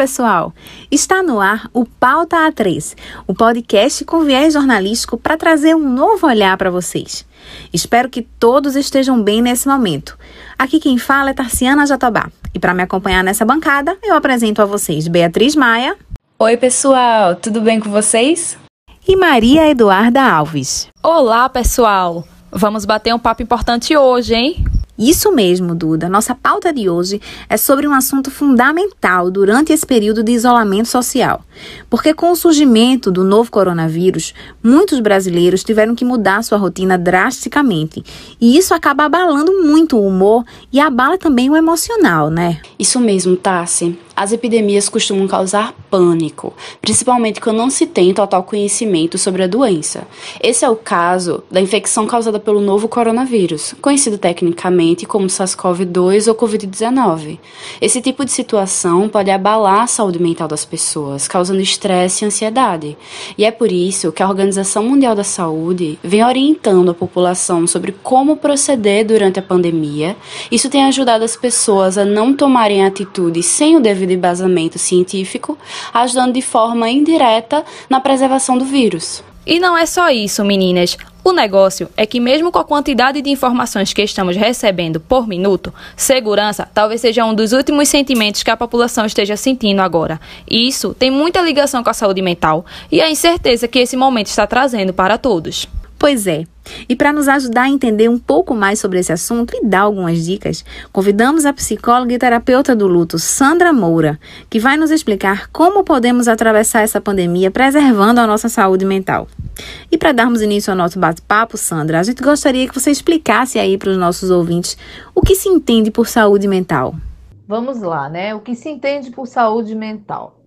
pessoal! Está no ar o Pauta A3, o podcast com viés jornalístico para trazer um novo olhar para vocês. Espero que todos estejam bem nesse momento. Aqui quem fala é Tarciana Jatobá. E para me acompanhar nessa bancada, eu apresento a vocês Beatriz Maia. Oi, pessoal, tudo bem com vocês? E Maria Eduarda Alves. Olá, pessoal! Vamos bater um papo importante hoje, hein? Isso mesmo, Duda. Nossa pauta de hoje é sobre um assunto fundamental durante esse período de isolamento social. Porque com o surgimento do novo coronavírus, muitos brasileiros tiveram que mudar sua rotina drasticamente. E isso acaba abalando muito o humor e abala também o emocional, né? Isso mesmo, Tassi. As epidemias costumam causar pânico, principalmente quando não se tem total conhecimento sobre a doença. Esse é o caso da infecção causada pelo novo coronavírus, conhecido tecnicamente como SARS-CoV-2 ou Covid-19. Esse tipo de situação pode abalar a saúde mental das pessoas, causando estresse e ansiedade. E é por isso que a Organização Mundial da Saúde vem orientando a população sobre como proceder durante a pandemia. Isso tem ajudado as pessoas a não tomarem atitudes sem o devido de embasamento científico, ajudando de forma indireta na preservação do vírus. E não é só isso, meninas. O negócio é que, mesmo com a quantidade de informações que estamos recebendo por minuto, segurança talvez seja um dos últimos sentimentos que a população esteja sentindo agora. E isso tem muita ligação com a saúde mental e a incerteza que esse momento está trazendo para todos. Pois é. E para nos ajudar a entender um pouco mais sobre esse assunto e dar algumas dicas, convidamos a psicóloga e terapeuta do luto, Sandra Moura, que vai nos explicar como podemos atravessar essa pandemia preservando a nossa saúde mental. E para darmos início ao nosso bate-papo, Sandra, a gente gostaria que você explicasse aí para os nossos ouvintes o que se entende por saúde mental. Vamos lá, né? O que se entende por saúde mental?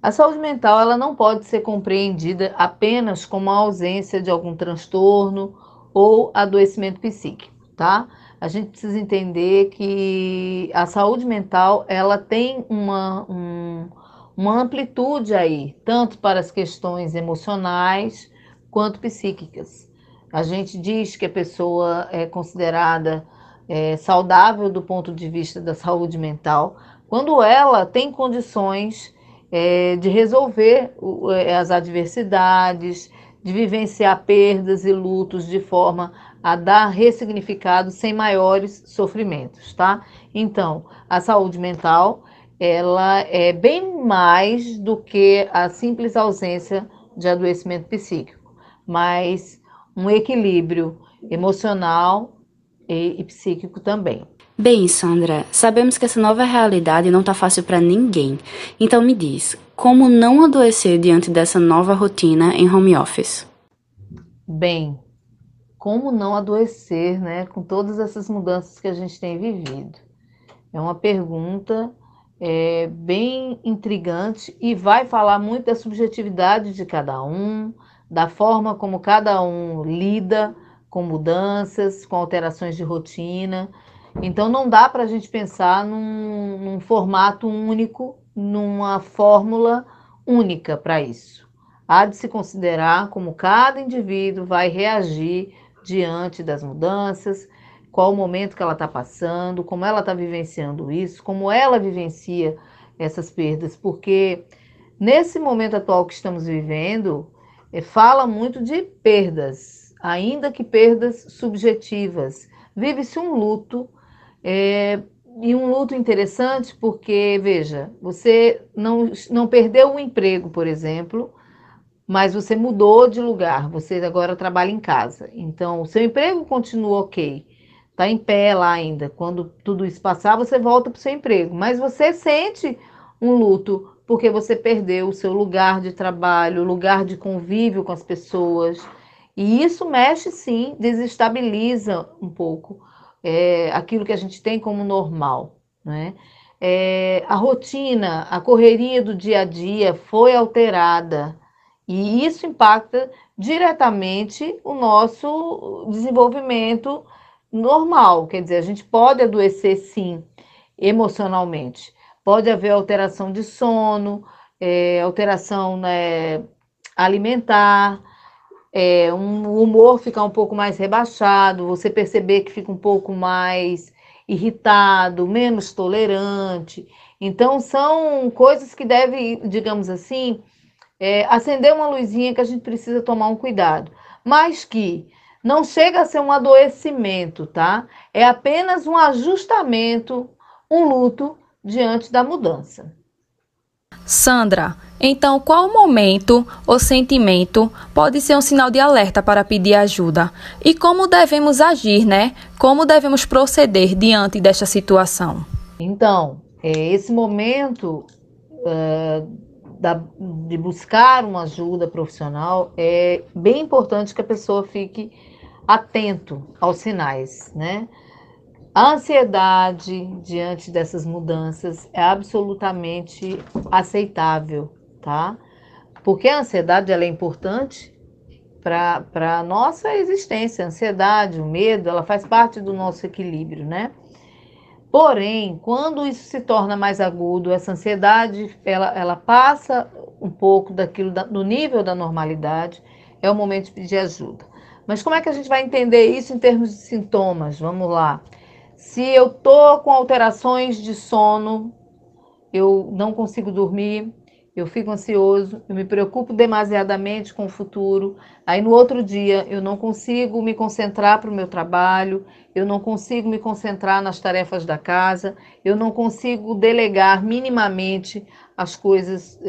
A saúde mental ela não pode ser compreendida apenas como a ausência de algum transtorno ou adoecimento psíquico, tá? A gente precisa entender que a saúde mental ela tem uma, um, uma amplitude aí, tanto para as questões emocionais quanto psíquicas. A gente diz que a pessoa é considerada é, saudável do ponto de vista da saúde mental quando ela tem condições é, de resolver é, as adversidades, de vivenciar perdas e lutos de forma a dar ressignificado sem maiores sofrimentos, tá? Então, a saúde mental, ela é bem mais do que a simples ausência de adoecimento psíquico, mas um equilíbrio emocional e, e psíquico também. Bem, Sandra, sabemos que essa nova realidade não está fácil para ninguém. Então me diz, como não adoecer diante dessa nova rotina em home office? Bem, como não adoecer, né, com todas essas mudanças que a gente tem vivido? É uma pergunta é, bem intrigante e vai falar muito da subjetividade de cada um, da forma como cada um lida com mudanças, com alterações de rotina. Então não dá para a gente pensar num, num formato único, numa fórmula única para isso. Há de se considerar como cada indivíduo vai reagir diante das mudanças, qual o momento que ela está passando, como ela está vivenciando isso, como ela vivencia essas perdas, porque nesse momento atual que estamos vivendo, é, fala muito de perdas, ainda que perdas subjetivas. Vive-se um luto é, e um luto interessante porque, veja, você não, não perdeu o emprego, por exemplo, mas você mudou de lugar, você agora trabalha em casa. Então, o seu emprego continua ok, está em pé lá ainda. Quando tudo isso passar, você volta para o seu emprego, mas você sente um luto porque você perdeu o seu lugar de trabalho, o lugar de convívio com as pessoas. E isso mexe sim, desestabiliza um pouco é, aquilo que a gente tem como normal. Né? É, a rotina, a correria do dia a dia foi alterada e isso impacta diretamente o nosso desenvolvimento normal. Quer dizer, a gente pode adoecer sim emocionalmente, pode haver alteração de sono, é, alteração né, alimentar, é, um, o humor ficar um pouco mais rebaixado, você perceber que fica um pouco mais irritado, menos tolerante. Então, são coisas que devem, digamos assim, é, acender uma luzinha que a gente precisa tomar um cuidado. Mas que não chega a ser um adoecimento, tá? É apenas um ajustamento, um luto diante da mudança. Sandra, então qual momento ou sentimento pode ser um sinal de alerta para pedir ajuda? E como devemos agir, né? Como devemos proceder diante desta situação? Então, é, esse momento da, de buscar uma ajuda profissional é bem importante que a pessoa fique atento aos sinais, né? A ansiedade diante dessas mudanças é absolutamente aceitável, tá? Porque a ansiedade ela é importante para a nossa existência. A ansiedade, o medo, ela faz parte do nosso equilíbrio, né? Porém, quando isso se torna mais agudo, essa ansiedade ela, ela passa um pouco daquilo da, do nível da normalidade, é o momento de pedir ajuda. Mas como é que a gente vai entender isso em termos de sintomas? Vamos lá. Se eu tô com alterações de sono, eu não consigo dormir, eu fico ansioso, eu me preocupo demasiadamente com o futuro. Aí no outro dia eu não consigo me concentrar para o meu trabalho, eu não consigo me concentrar nas tarefas da casa, eu não consigo delegar minimamente as coisas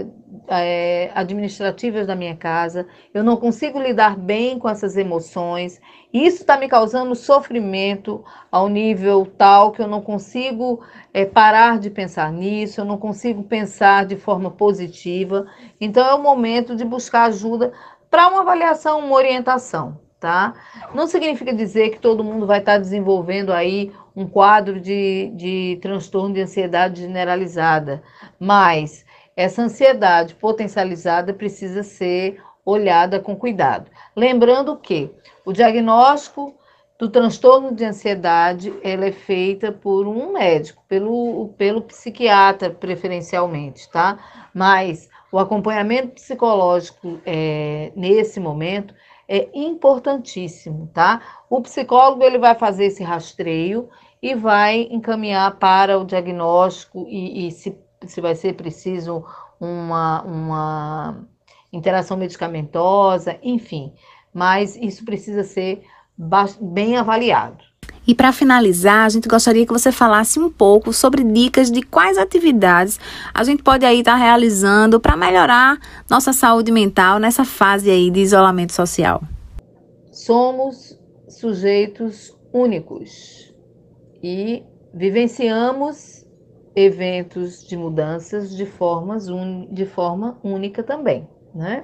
é, administrativas da minha casa, eu não consigo lidar bem com essas emoções. Isso está me causando sofrimento ao nível tal que eu não consigo é, parar de pensar nisso, eu não consigo pensar de forma positiva. Então é o momento de buscar ajuda para uma avaliação, uma orientação, tá? Não significa dizer que todo mundo vai estar desenvolvendo aí um quadro de, de transtorno de ansiedade generalizada, mas essa ansiedade potencializada precisa ser olhada com cuidado. Lembrando que o diagnóstico do transtorno de ansiedade ela é feita por um médico, pelo, pelo psiquiatra preferencialmente, tá? Mas o acompanhamento psicológico é, nesse momento é importantíssimo, tá? O psicólogo ele vai fazer esse rastreio e vai encaminhar para o diagnóstico e, e se, se vai ser preciso uma, uma interação medicamentosa, enfim. Mas isso precisa ser bem avaliado. E para finalizar, a gente gostaria que você falasse um pouco sobre dicas de quais atividades a gente pode aí estar tá realizando para melhorar nossa saúde mental nessa fase aí de isolamento social. Somos sujeitos únicos e vivenciamos eventos de mudanças de, formas un... de forma única também, né?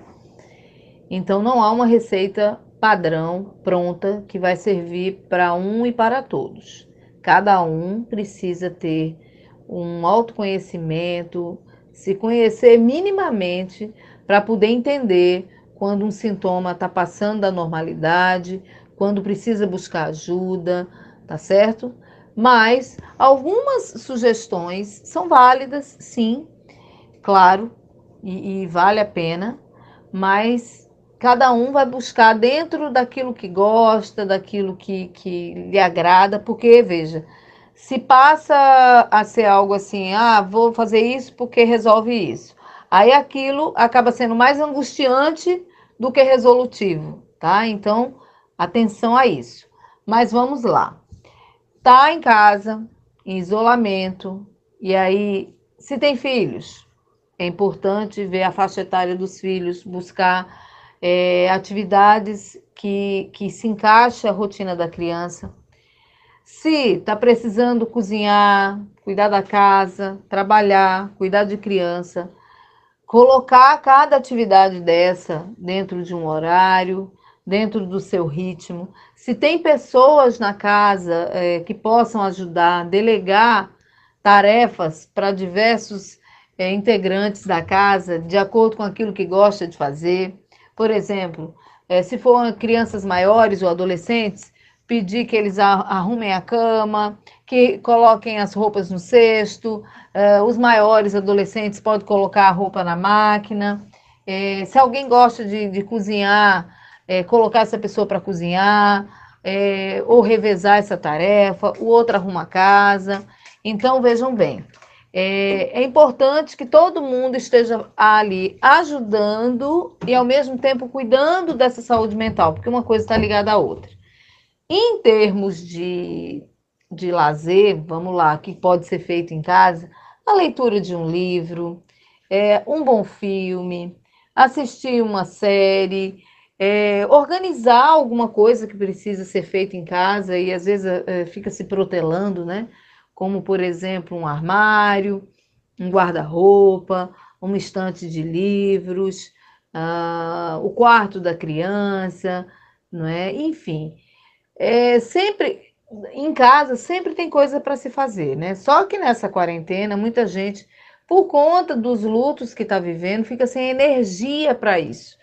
Então não há uma receita padrão pronta que vai servir para um e para todos. Cada um precisa ter um autoconhecimento, se conhecer minimamente para poder entender quando um sintoma está passando da normalidade, quando precisa buscar ajuda, tá certo? Mas algumas sugestões são válidas, sim, claro, e, e vale a pena, mas cada um vai buscar dentro daquilo que gosta, daquilo que, que lhe agrada, porque, veja, se passa a ser algo assim, ah, vou fazer isso porque resolve isso. Aí aquilo acaba sendo mais angustiante do que resolutivo, tá? Então, atenção a isso. Mas vamos lá está em casa, em isolamento, e aí, se tem filhos, é importante ver a faixa etária dos filhos, buscar é, atividades que, que se encaixa a rotina da criança. Se está precisando cozinhar, cuidar da casa, trabalhar, cuidar de criança, colocar cada atividade dessa dentro de um horário, dentro do seu ritmo. Se tem pessoas na casa é, que possam ajudar, delegar tarefas para diversos é, integrantes da casa, de acordo com aquilo que gosta de fazer. Por exemplo, é, se for crianças maiores ou adolescentes, pedir que eles arrumem a cama, que coloquem as roupas no cesto. É, os maiores adolescentes podem colocar a roupa na máquina. É, se alguém gosta de, de cozinhar, colocar essa pessoa para cozinhar, ou revezar essa tarefa, o outro arruma a casa. Então, vejam bem, é, é, importante que todo mundo esteja ali ajudando e, ao mesmo tempo, cuidando dessa saúde mental, porque uma coisa está ligada à outra. Em termos de, de lazer, vamos lá, que pode ser feito em casa, a leitura de um livro, é, um bom filme, assistir uma série, é, organizar alguma coisa que precisa ser feita em casa e às vezes é, fica se protelando, né? Como, por exemplo, um armário, um guarda-roupa, uma estante de livros, uh, o quarto da criança, não é? Enfim, é, sempre em casa sempre tem coisa para se fazer, né? Só que nessa quarentena muita gente, por conta dos lutos que está vivendo, fica sem energia para isso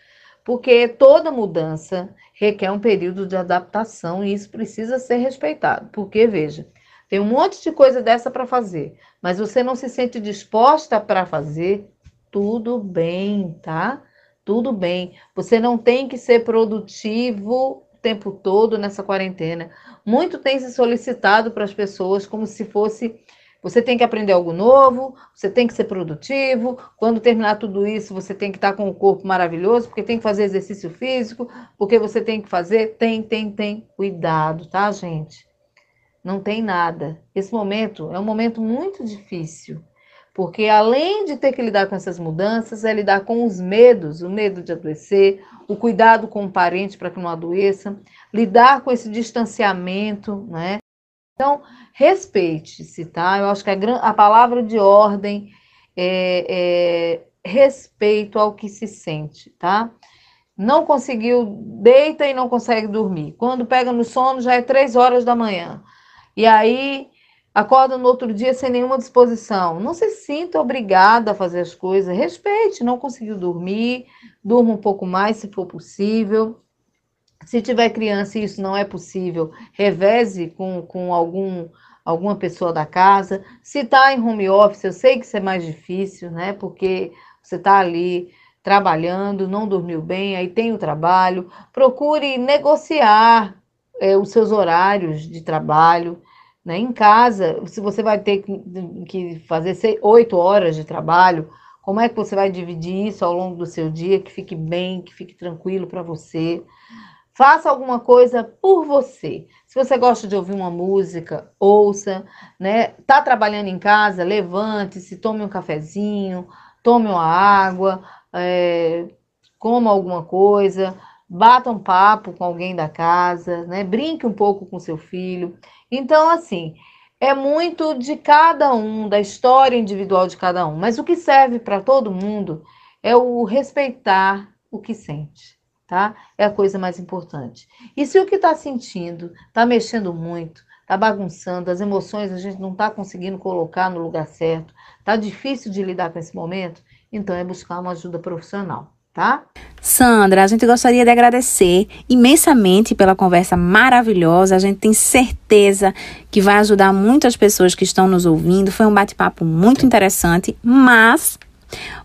porque toda mudança requer um período de adaptação e isso precisa ser respeitado. Porque, veja, tem um monte de coisa dessa para fazer, mas você não se sente disposta para fazer, tudo bem, tá? Tudo bem. Você não tem que ser produtivo o tempo todo nessa quarentena. Muito tem se solicitado para as pessoas como se fosse você tem que aprender algo novo, você tem que ser produtivo. Quando terminar tudo isso, você tem que estar com o corpo maravilhoso, porque tem que fazer exercício físico, porque você tem que fazer. Tem, tem, tem. Cuidado, tá, gente? Não tem nada. Esse momento é um momento muito difícil, porque além de ter que lidar com essas mudanças, é lidar com os medos, o medo de adoecer, o cuidado com o parente para que não adoeça, lidar com esse distanciamento, né? Então, respeite-se, tá? Eu acho que a, a palavra de ordem é, é respeito ao que se sente, tá? Não conseguiu, deita e não consegue dormir. Quando pega no sono, já é três horas da manhã. E aí acorda no outro dia sem nenhuma disposição. Não se sinta obrigada a fazer as coisas. Respeite, não conseguiu dormir, durma um pouco mais se for possível. Se tiver criança e isso não é possível, reveze com, com algum, alguma pessoa da casa. Se está em home office, eu sei que isso é mais difícil, né? Porque você está ali trabalhando, não dormiu bem, aí tem o trabalho. Procure negociar é, os seus horários de trabalho. Né? Em casa, se você vai ter que fazer oito horas de trabalho, como é que você vai dividir isso ao longo do seu dia, que fique bem, que fique tranquilo para você? Faça alguma coisa por você. Se você gosta de ouvir uma música, ouça, né? Tá trabalhando em casa, levante-se, tome um cafezinho, tome uma água, é, coma alguma coisa, bata um papo com alguém da casa, né? Brinque um pouco com seu filho. Então, assim, é muito de cada um, da história individual de cada um. Mas o que serve para todo mundo é o respeitar o que sente tá? É a coisa mais importante. E se o que está sentindo está mexendo muito, está bagunçando, as emoções a gente não está conseguindo colocar no lugar certo, está difícil de lidar com esse momento, então é buscar uma ajuda profissional. Tá? Sandra, a gente gostaria de agradecer imensamente pela conversa maravilhosa. A gente tem certeza que vai ajudar muitas pessoas que estão nos ouvindo. Foi um bate-papo muito interessante, mas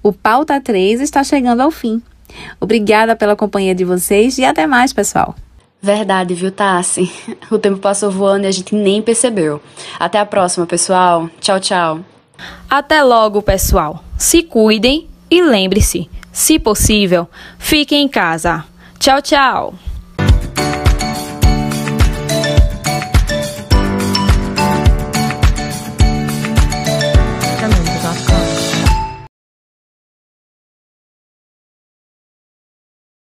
o Pauta 3 está chegando ao fim. Obrigada pela companhia de vocês e até mais, pessoal. Verdade, viu, Tassi? O tempo passou voando e a gente nem percebeu. Até a próxima, pessoal. Tchau, tchau. Até logo, pessoal. Se cuidem e lembre-se, se possível, fiquem em casa. Tchau, tchau.